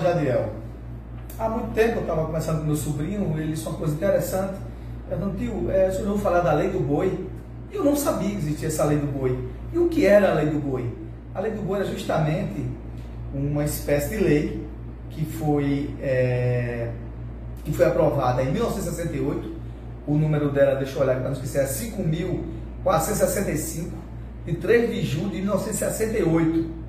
Jadiel, há muito tempo eu estava conversando com meu sobrinho, ele disse uma coisa interessante. Perguntando, tio, é, o senhor ouviu falar da lei do boi? Eu não sabia que existia essa lei do boi. E o que era a lei do boi? A lei do boi era justamente uma espécie de lei que foi, é, que foi aprovada em 1968. O número dela, deixa eu olhar para não esquecer, é 5.465, de 3 de julho de 1968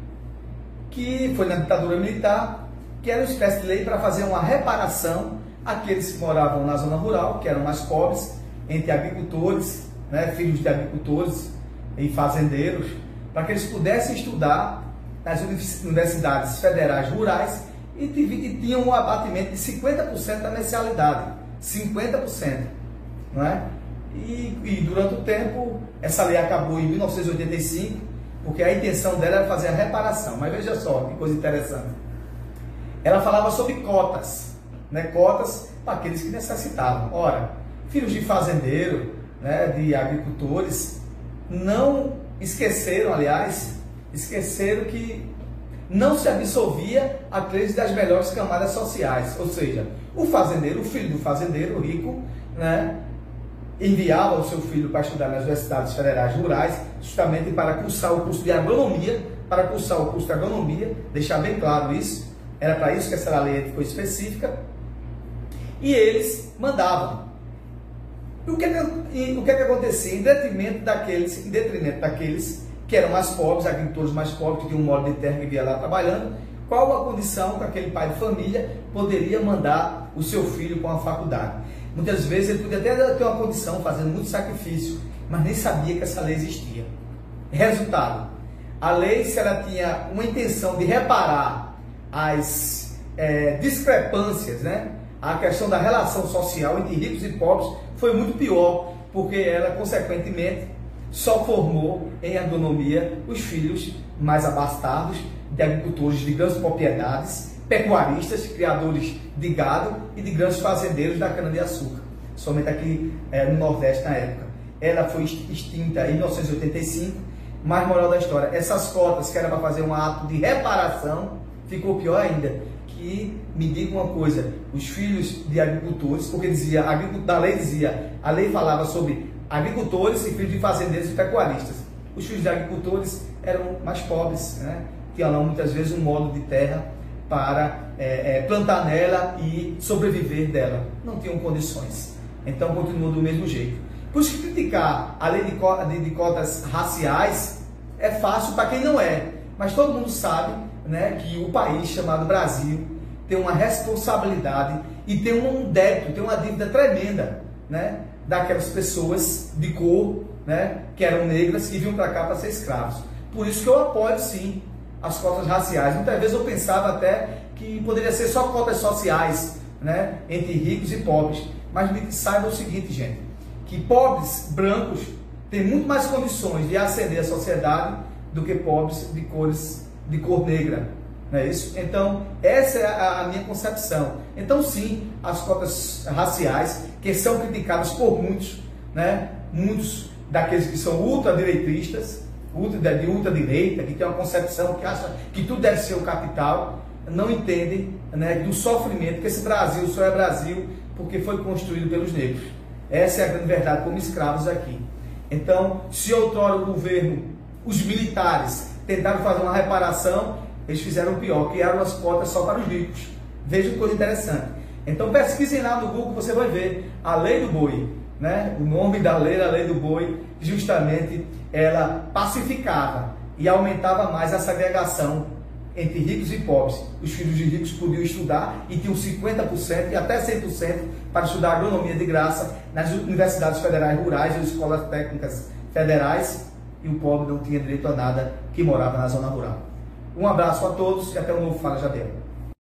que foi na ditadura militar, que era uma espécie de lei para fazer uma reparação àqueles que moravam na zona rural, que eram mais pobres, entre agricultores, né, filhos de agricultores e fazendeiros, para que eles pudessem estudar nas universidades federais rurais e, e tinham um abatimento de 50% da mensalidade. 50%. Não é? E, e durante o tempo, essa lei acabou em 1985 porque a intenção dela era fazer a reparação. Mas veja só que coisa interessante. Ela falava sobre cotas, né? cotas para aqueles que necessitavam. Ora, filhos de fazendeiro, né? de agricultores, não esqueceram, aliás, esqueceram que não se absolvia a crise das melhores camadas sociais. Ou seja, o fazendeiro, o filho do fazendeiro rico, né? enviava o seu filho para estudar nas universidades federais rurais, justamente para cursar o curso de agronomia, para cursar o curso de agronomia, deixar bem claro isso, era para isso que essa lei ficou específica, e eles mandavam. E o que, é que, o que, é que acontecia? Em detrimento daqueles, em detrimento daqueles que eram mais pobres, agricultores mais pobres, que tinham um modo de terra que via lá trabalhando, qual a condição que aquele pai de família poderia mandar o seu filho para uma faculdade? Muitas vezes ele podia até ter uma condição, fazendo muito sacrifício, mas nem sabia que essa lei existia. Resultado: a lei, se ela tinha uma intenção de reparar as é, discrepâncias, né? a questão da relação social entre ricos e pobres, foi muito pior, porque ela, consequentemente, só formou em agronomia os filhos mais abastados de agricultores de grandes propriedades pecuaristas, criadores de gado e de grandes fazendeiros da cana-de-açúcar, somente aqui é, no Nordeste na época. Ela foi extinta em 1985, mas moral da história, essas cotas que era para fazer um ato de reparação, ficou pior ainda, que me diga uma coisa, os filhos de agricultores, porque dizia, da lei dizia, a lei falava sobre agricultores e filhos de fazendeiros e pecuaristas. Os filhos de agricultores eram mais pobres, né? tinham lá muitas vezes um modo de terra para é, é, plantar nela e sobreviver dela. Não tinham condições. Então continuou do mesmo jeito. Por isso que criticar a lei de, de, de cotas raciais é fácil para quem não é. Mas todo mundo sabe né, que o país chamado Brasil tem uma responsabilidade e tem um débito, tem uma dívida tremenda né, daquelas pessoas de cor né, que eram negras e vinham para cá para ser escravos. Por isso que eu apoio sim as cotas raciais. Muitas vezes eu pensava até que poderia ser só cotas sociais, né, entre ricos e pobres. Mas saiba o seguinte, gente, que pobres brancos têm muito mais condições de ascender à sociedade do que pobres de cores de cor negra. Não é isso? Então, essa é a, minha concepção. Então, sim, as cotas raciais, que são criticadas por muitos, né? muitos daqueles que são ultradireitistas, ultra, de ultradireita, que tem uma concepção que acha que tudo deve ser o capital, não entende né, do sofrimento que esse Brasil só é Brasil porque foi construído pelos negros. Essa é a grande verdade, como escravos aqui. Então, se outrora o governo, os militares, tentaram fazer uma reparação, eles fizeram pior, criaram as cotas só para os ricos. Veja que coisa interessante. Então pesquisem lá no Google, você vai ver a lei do boi. Né? O nome da lei a lei do boi, justamente ela pacificava e aumentava mais a segregação entre ricos e pobres. Os filhos de ricos podiam estudar e tinham 50% e até 100% para estudar agronomia de graça nas universidades federais rurais e escolas técnicas federais e o pobre não tinha direito a nada que morava na zona rural. Um abraço a todos e até o novo Fala Jadeu.